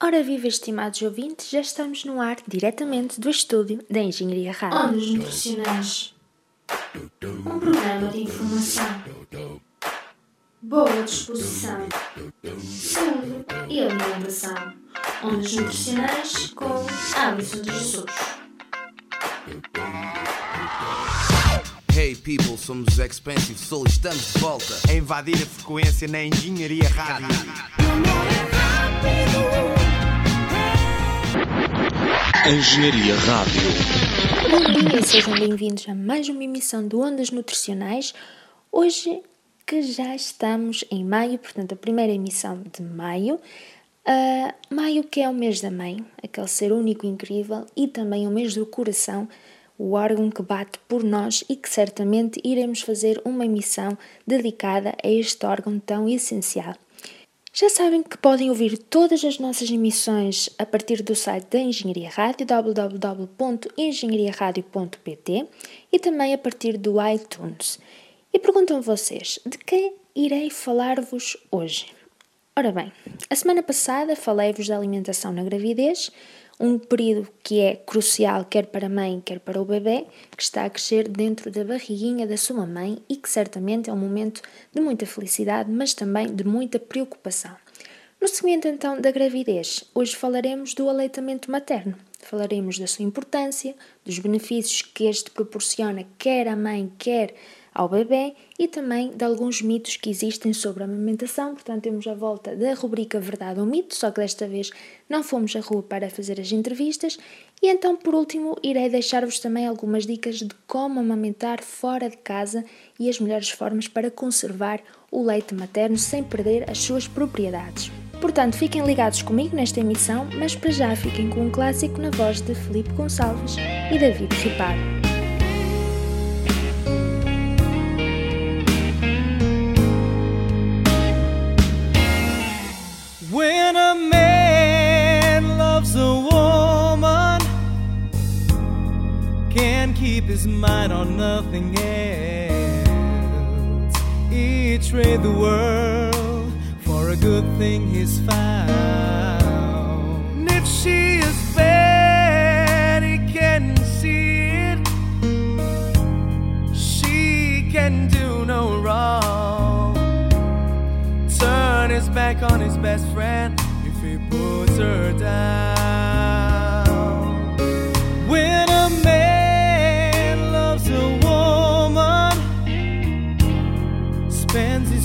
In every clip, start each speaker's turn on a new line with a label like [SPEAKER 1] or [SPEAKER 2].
[SPEAKER 1] Ora viva, estimados ouvintes, já estamos no ar diretamente do estúdio da Engenharia Rádio.
[SPEAKER 2] Ondas Nutricionais Um programa de informação. Boa disposição. Saúde e alimentação. Ondas Nutricionais com Alisson de Jesus
[SPEAKER 3] Hey people, somos os Expensive Soul e estamos de volta
[SPEAKER 4] a invadir a frequência na Engenharia Rádio.
[SPEAKER 5] Engenharia Rádio.
[SPEAKER 1] Bom dia, sejam bem-vindos a mais uma emissão do Ondas Nutricionais. Hoje que já estamos em maio, portanto a primeira emissão de maio. Uh, maio que é o mês da mãe, aquele ser único e incrível, e também o mês do coração, o órgão que bate por nós e que certamente iremos fazer uma emissão dedicada a este órgão tão essencial. Já sabem que podem ouvir todas as nossas emissões a partir do site da Engenharia Rádio, www.engenhariaradio.pt e também a partir do iTunes. E perguntam vocês, de quem irei falar-vos hoje? Ora bem, a semana passada falei-vos da alimentação na gravidez, um período que é crucial quer para a mãe, quer para o bebê, que está a crescer dentro da barriguinha da sua mãe e que certamente é um momento de muita felicidade, mas também de muita preocupação. No seguimento então da gravidez, hoje falaremos do aleitamento materno. Falaremos da sua importância, dos benefícios que este proporciona quer à mãe, quer ao bebê e também de alguns mitos que existem sobre a amamentação. Portanto, temos a volta da rubrica Verdade ou Mito, só que desta vez não fomos à rua para fazer as entrevistas. E então, por último, irei deixar-vos também algumas dicas de como amamentar fora de casa e as melhores formas para conservar o leite materno sem perder as suas propriedades. Portanto, fiquem ligados comigo nesta emissão, mas para já fiquem com um clássico na voz de Felipe Gonçalves e David Riparo.
[SPEAKER 6] Keep his mind on nothing else. He trade the world for a good thing he's found. If she is bad, he can see it. She can do no wrong turn his back on his best friend if he puts her down.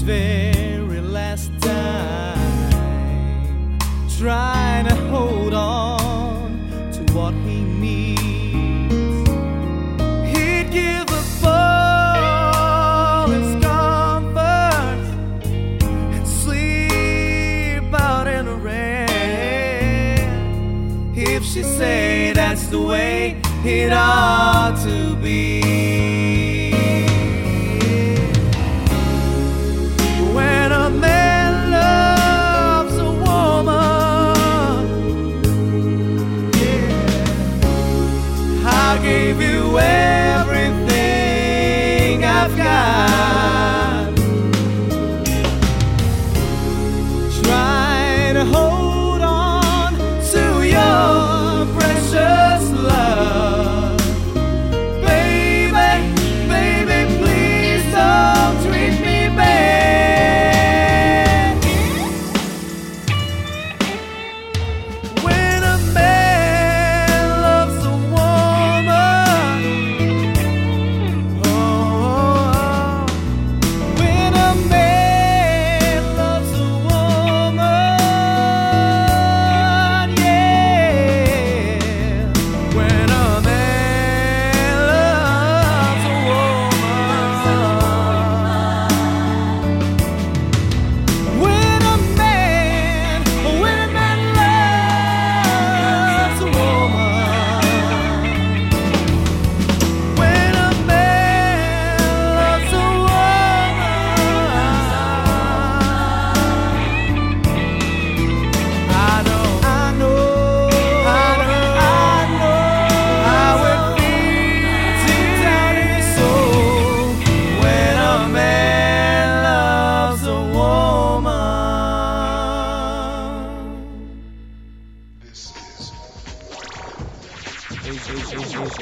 [SPEAKER 6] Very last time, trying to hold on to what he needs. He'd give up all his comforts and sleep out in the rain. If she say that's the way it ought to be.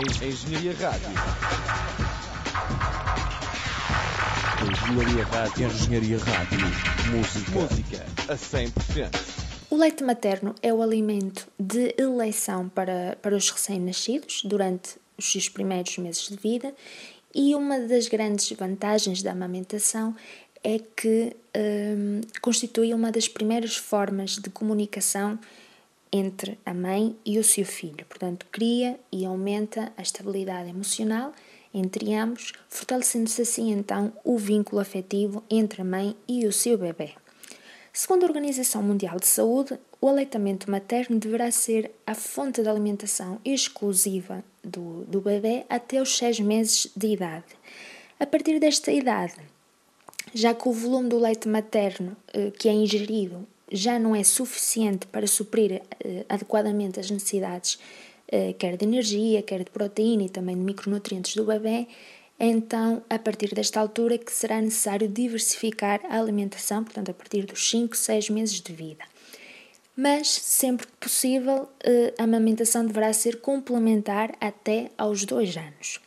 [SPEAKER 5] Engenharia Rádio. Engenharia Rádio. Engenharia Rádio. Música. Música a 100%.
[SPEAKER 1] O leite materno é o alimento de eleição para, para os recém-nascidos durante os seus primeiros meses de vida e uma das grandes vantagens da amamentação é que hum, constitui uma das primeiras formas de comunicação entre a mãe e o seu filho. Portanto, cria e aumenta a estabilidade emocional entre ambos, fortalecendo-se assim então o vínculo afetivo entre a mãe e o seu bebê. Segundo a Organização Mundial de Saúde, o aleitamento materno deverá ser a fonte de alimentação exclusiva do, do bebê até os 6 meses de idade. A partir desta idade, já que o volume do leite materno eh, que é ingerido já não é suficiente para suprir eh, adequadamente as necessidades, eh, quer de energia, quer de proteína e também de micronutrientes do bebê, então a partir desta altura que será necessário diversificar a alimentação, portanto a partir dos 5, 6 meses de vida. Mas sempre que possível, eh, a amamentação deverá ser complementar até aos 2 anos.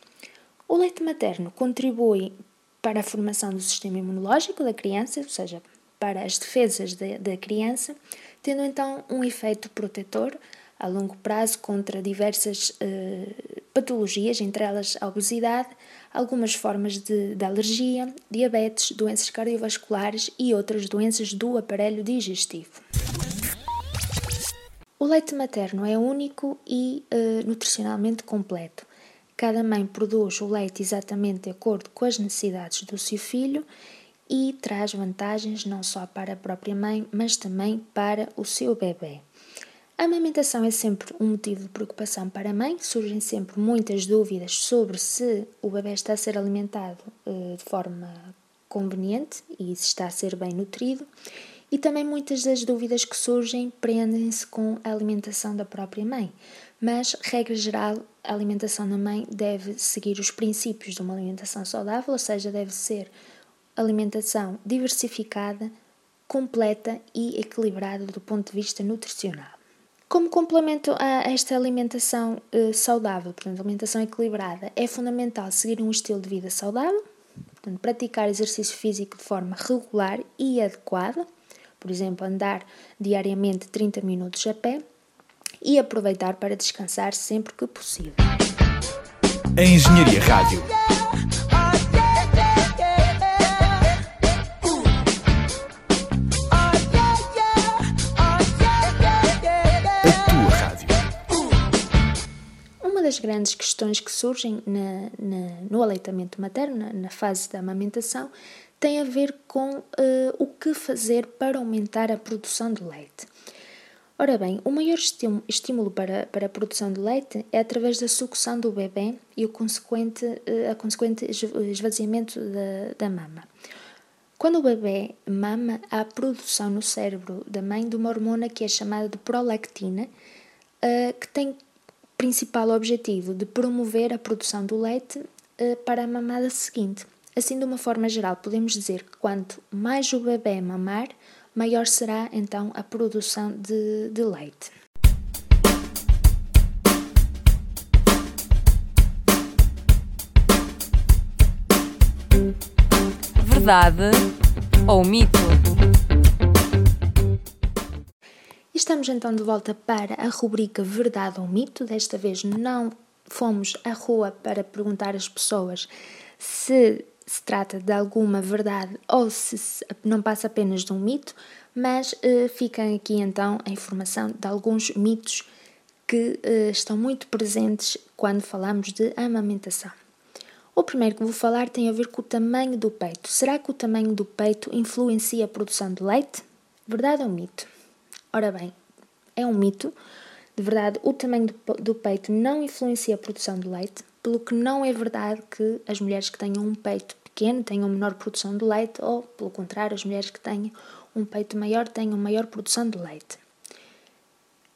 [SPEAKER 1] O leite materno contribui para a formação do sistema imunológico da criança, ou seja, para as defesas da criança, tendo então um efeito protetor a longo prazo contra diversas uh, patologias, entre elas a obesidade, algumas formas de, de, alergia, diabetes, doenças cardiovasculares e outras doenças do aparelho digestivo. O leite materno é único e uh, nutricionalmente completo. Cada mãe produz o leite exatamente de acordo com as necessidades do seu filho e traz vantagens não só para a própria mãe, mas também para o seu bebê. A amamentação é sempre um motivo de preocupação para a mãe, surgem sempre muitas dúvidas sobre se o bebê está a ser alimentado uh, de forma conveniente e se está a ser bem nutrido, e também muitas das dúvidas que surgem prendem-se com a alimentação da própria mãe. Mas, regra geral, a alimentação da mãe deve seguir os princípios de uma alimentação saudável, ou seja, deve ser alimentação diversificada, completa e equilibrada do ponto de vista nutricional. Como complemento a esta alimentação uh, saudável, portanto, alimentação equilibrada, é fundamental seguir um estilo de vida saudável, portanto, praticar exercício físico de forma regular e adequada, por exemplo, andar diariamente 30 minutos a pé e aproveitar para descansar sempre que possível.
[SPEAKER 5] A Engenharia Rádio
[SPEAKER 1] das grandes questões que surgem na, na, no aleitamento materno, na, fase da amamentação, tem a ver com uh, o que fazer para aumentar a produção de leite. Ora bem, o maior estímulo para, para a produção de leite é através da sucção do bebê e o consequente, uh, a consequente esvaziamento da, da mama. Quando o bebê mama, há a produção no cérebro da mãe de uma hormona que é chamada de prolactina, uh, que tem principal objetivo de promover a produção do leite uh, para a mamada seguinte. Assim, de uma forma geral, podemos dizer que quanto mais o bebê mamar, maior será então a produção de, de leite.
[SPEAKER 7] Verdade ou mito?
[SPEAKER 1] Estamos então de volta para a rubrica Verdade ou Mito. Desta vez não fomos à rua para perguntar às pessoas se se trata de alguma verdade ou se não passa apenas de um mito, mas uh, fica aqui então a informação de alguns mitos que uh, estão muito presentes quando falamos de amamentação. O primeiro que vou falar tem a ver com o tamanho do peito. Será que o tamanho do peito influencia a produção de leite? Verdade ou mito? Ora bem, é um mito. De verdade, o tamanho do, peito não influencia a produção de leite, pelo que não é verdade que as mulheres que tenham um peito pequeno tenham menor produção de leite, ou, pelo contrário, as mulheres que tenham um peito maior tenham maior produção de leite.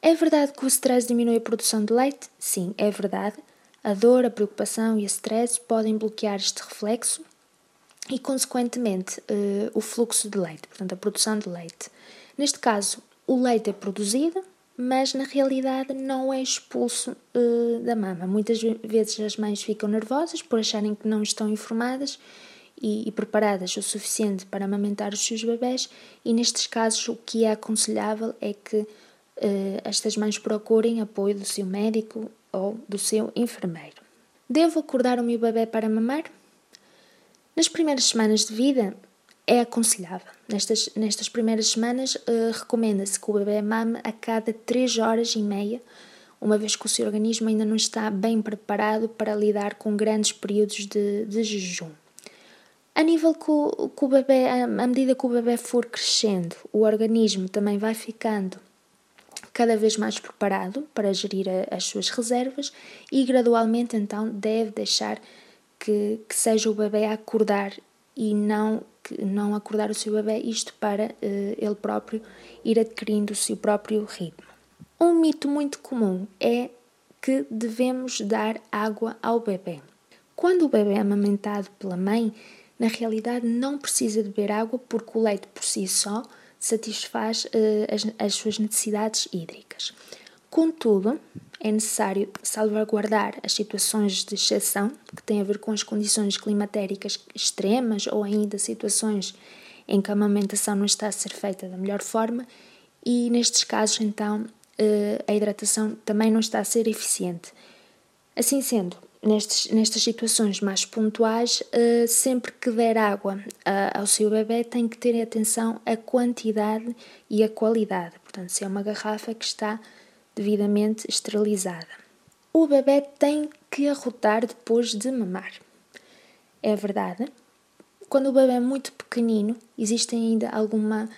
[SPEAKER 1] É verdade que o stress diminui a produção de leite? Sim, é verdade. A dor, a preocupação e o stress podem bloquear este reflexo e, consequentemente, uh, o fluxo de leite, portanto, a produção de leite. Neste caso, o leite é produzido, mas na realidade não é expulso uh, da mama. Muitas vezes as mães ficam nervosas por acharem que não estão informadas e, e, preparadas o suficiente para amamentar os seus bebés, e nestes casos o que é aconselhável é que uh, estas mães procurem apoio do seu médico ou do seu enfermeiro. Devo acordar o meu bebê para mamar? Nas primeiras semanas de vida, é aconselhável. Nestas, nestas primeiras semanas, uh, recomenda-se que o bebê mame a cada 3 horas e meia, uma vez que o seu organismo ainda não está bem preparado para lidar com grandes períodos de, de jejum. A nível que o, que o bebê, à medida que o bebê for crescendo, o organismo também vai ficando cada vez mais preparado para gerir a, as suas reservas e gradualmente então deve deixar que, que seja o bebê a acordar e não não acordar o seu bebê, isto para uh, ele próprio ir adquirindo o seu próprio ritmo. Um mito muito comum é que devemos dar água ao bebê. Quando o bebê é amamentado pela mãe, na realidade não precisa beber água porque o leite por si só satisfaz uh, as, as suas necessidades hídricas. Contudo, é necessário salvaguardar as situações de exceção, que têm a ver com as condições climatéricas extremas ou ainda situações em que a amamentação não está a ser feita da melhor forma, e nestes casos, então, eh, a hidratação também não está a ser eficiente. Assim sendo, nestes, nestas situações mais pontuais, eh, sempre que der água ao seu bebê, tem que ter atenção à quantidade e à qualidade. Portanto, se é uma garrafa que está devidamente esterilizada. O bebê tem que arrotar depois de mamar. É verdade. Quando o bebê é muito pequenino, existe ainda alguma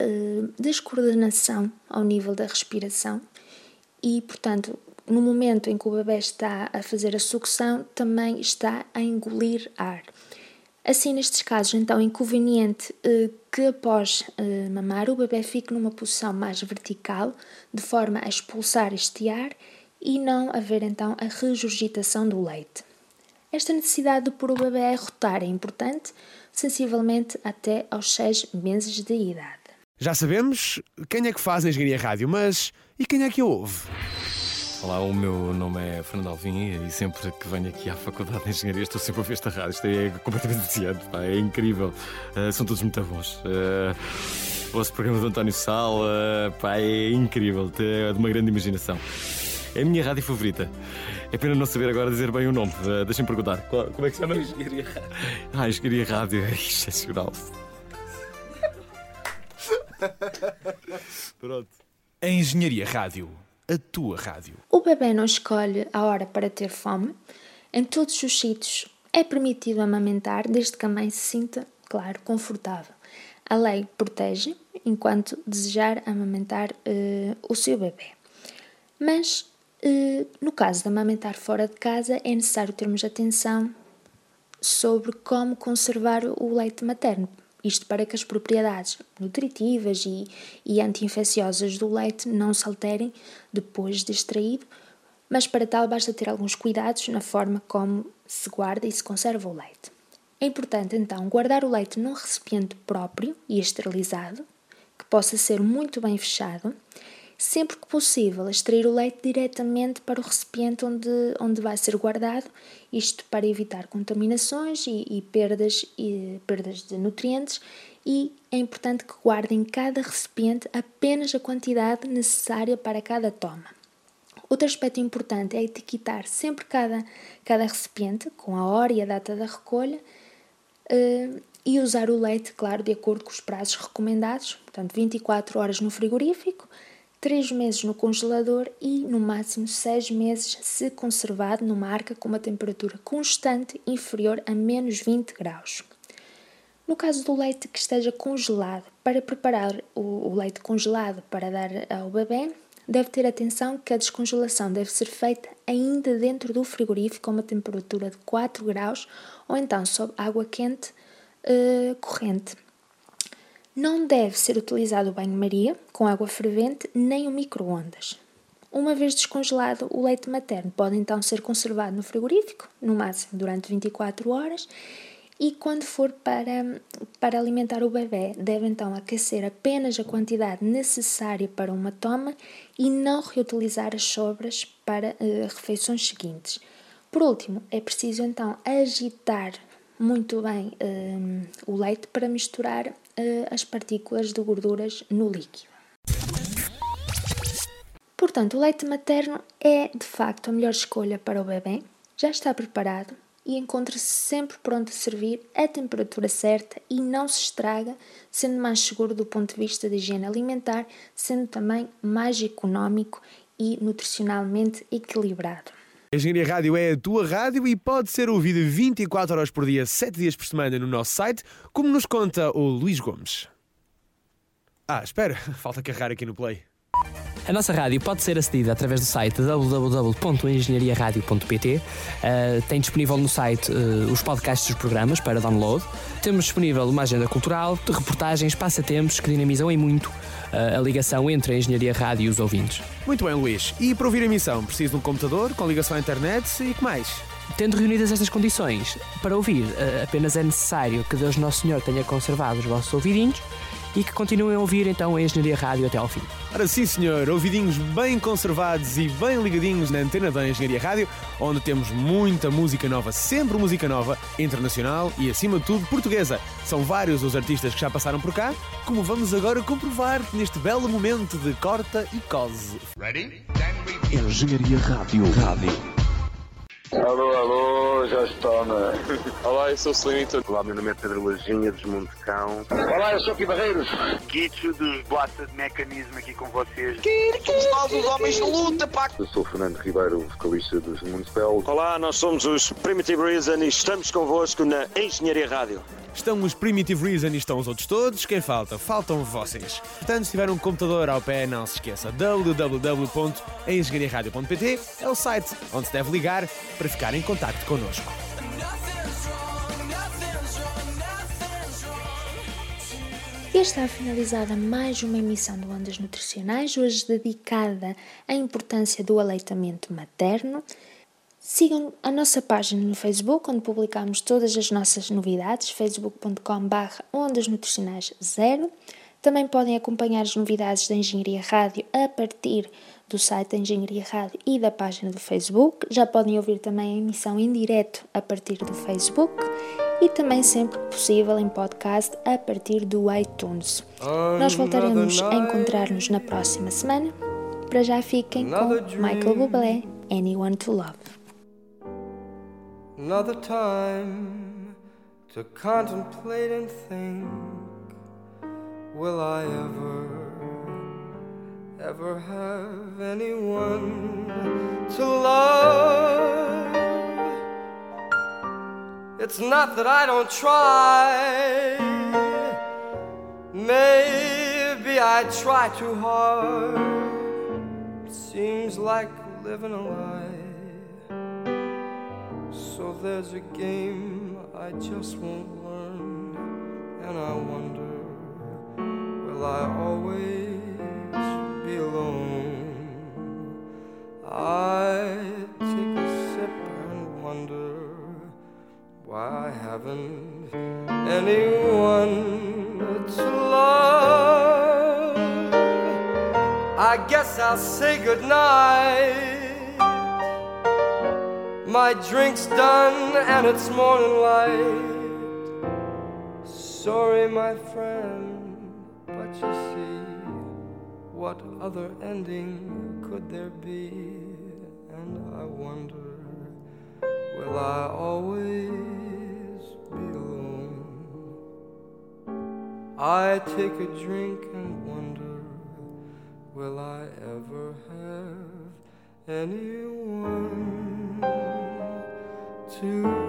[SPEAKER 1] uh, descoordenação ao nível da respiração e, portanto, no momento em que o bebê está a fazer a sucção, também está a engolir ar. Assim, nestes casos, então, é inconveniente eh, que após eh, mamar o bebê fique numa posição mais vertical, de forma a expulsar este ar e não haver então a regurgitação do leite. Esta necessidade de pôr o bebê a rotar é importante, sensivelmente até aos 6 meses de idade.
[SPEAKER 8] Já sabemos quem é que faz a Engenharia Rádio, mas e quem é que a ouve?
[SPEAKER 9] Olá, o meu nome é Fernando Alvim e sempre que venho aqui à Faculdade de Engenharia estou sempre a ver esta rádio. Isto é completamente viciante, pá, é incrível. Uh, são todos muito bons. Uh, o vosso programa do António Sal, uh, pá, é incrível, é de uma grande imaginação. É a minha rádio favorita. É pena não saber agora dizer bem o nome. Uh, Deixem-me perguntar. Qual, como é que se chama? Engenharia Rádio. Ah, Engenharia Rádio é excepcional.
[SPEAKER 8] Pronto. A Engenharia Rádio a tua rádio.
[SPEAKER 1] O bebê não escolhe a hora para ter fome. Em todos os sítios é permitido amamentar, desde que a mãe se sinta, claro, confortável. A lei protege enquanto desejar amamentar uh, o seu bebê. Mas, uh, no caso de amamentar fora de casa, é necessário termos atenção sobre como conservar o leite materno, isto para que as propriedades nutritivas e, e anti-infecciosas do leite não se alterem depois de extraído, mas para tal basta ter alguns cuidados na forma como se guarda e se conserva o leite. É importante então guardar o leite num recipiente próprio e esterilizado, que possa ser muito bem fechado, sempre que possível, extrair o leite diretamente para o recipiente onde, onde vai ser guardado, isto para evitar contaminações e, e perdas, e perdas de nutrientes. E é importante que guardem cada recipiente apenas a quantidade necessária para cada toma. Outro aspecto importante é etiquetar sempre cada, cada recipiente com a hora e a data da recolha uh, e usar o leite, claro, de acordo com os prazos recomendados, portanto 24 horas no frigorífico, 3 meses no congelador e, no máximo, 6 meses se conservado numa arca com uma temperatura constante inferior a menos 20 graus. No caso do leite que esteja congelado, para preparar o leite congelado para dar ao bebê, deve ter atenção que a descongelação deve ser feita ainda dentro do frigorífico a uma temperatura de 4 graus ou então sob água quente uh, corrente. Não deve ser utilizado o banho-maria com água fervente nem o micro-ondas. Uma vez descongelado, o leite materno pode então ser conservado no frigorífico, no máximo durante 24 horas, E quando for para, para alimentar o bebê, deve então aquecer apenas a quantidade necessária para uma toma e não reutilizar as sobras para uh, refeições seguintes. Por último, é preciso então agitar muito bem uh, o leite para misturar as partículas de gorduras no líquido. Portanto, o leite materno é de facto a melhor escolha para o bebê. Já está preparado e encontra-se sempre pronto a servir à temperatura certa e não se estraga, sendo mais seguro do ponto de vista de higiene alimentar, sendo também mais económico e nutricionalmente equilibrado.
[SPEAKER 8] Engenharia Rádio é a tua rádio e pode ser ouvida 24 horas por dia, 7 dias por semana no nosso site, como nos conta o Luís Gomes. Ah, espera, falta carregar aqui no play.
[SPEAKER 10] A nossa rádio pode ser acedida através do site www.engenhariaradio.pt. Uh, tem disponível no site uh, os podcasts dos programas para download. Temos disponível uma agenda cultural, de reportagens, passatempos que dinamizam em muito a ligação entre a Engenharia Rádio e os ouvintes.
[SPEAKER 8] Muito bem, Luís. E para ouvir a emissão, preciso de um computador com ligação à internet e que mais?
[SPEAKER 10] Tendo reunidas estas condições, para ouvir apenas é necessário que Deus Nosso Senhor tenha conservado os vossos ouvidinhos e que continuem a ouvir então a Engenharia Rádio até ao fim.
[SPEAKER 8] Ora sim, senhor, ouvidinhos bem conservados e bem ligadinhos na antena da Engenharia Rádio, onde temos muita música nova, sempre música nova, internacional e acima de tudo portuguesa. São vários os artistas que já passaram por cá, como vamos agora comprovar neste belo momento de corta e cose. Ready?
[SPEAKER 5] Engenharia Rádio. Rádio.
[SPEAKER 11] Alô, alô, já está, né?
[SPEAKER 12] Olá, eu sou o Slimito.
[SPEAKER 11] Olá, meu nome é Pedro Lajinha, dos Montecão.
[SPEAKER 13] Olá, eu sou Aqui Barreiros.
[SPEAKER 14] Kitcho dos Blasta de Mecanismo aqui com vocês.
[SPEAKER 15] Somos nós os homens de luta, pá!
[SPEAKER 11] Eu sou o Fernando Ribeiro, vocalista dos Municipal.
[SPEAKER 16] Olá, nós somos os Primitive Reason e estamos convosco na Engenharia Rádio.
[SPEAKER 8] Estão os Primitive Reason e estão os outros todos. Quem falta? Faltam vocês. Portanto, se tiver um computador ao pé, não se esqueça. www.engenhariaradio.pt é o site onde se deve ligar para ficar em contato connosco.
[SPEAKER 1] E está finalizada mais uma emissão do Ondas Nutricionais, hoje dedicada à importância do aleitamento materno. Sigam a nossa página no Facebook, onde publicamos todas as nossas novidades, facebook.com.br Ondas Nutricionais Zero. Também podem acompanhar as novidades da Engenharia Rádio a partir do site da Engenharia Rádio e da página do Facebook. Já podem ouvir também a emissão em direto a partir do Facebook e também sempre possível em podcast a partir do iTunes. Nós voltaremos a encontrar-nos na próxima semana. Para já fiquem com Michael Bublé, Anyone to Love.
[SPEAKER 17] Another time to contemplate and think will I ever, ever have anyone to love? It's not that I don't try, maybe I try too hard. Seems like living a lie. So there's a game I just won't learn, and I wonder, will I always be alone? I take a sip and wonder why I haven't anyone to love. I guess I'll say goodnight. My drink's done and it's morning light. Sorry, my friend, but you see, what other ending could there be? And I wonder, will I always be alone? I take a drink and wonder, will I ever have anyone? To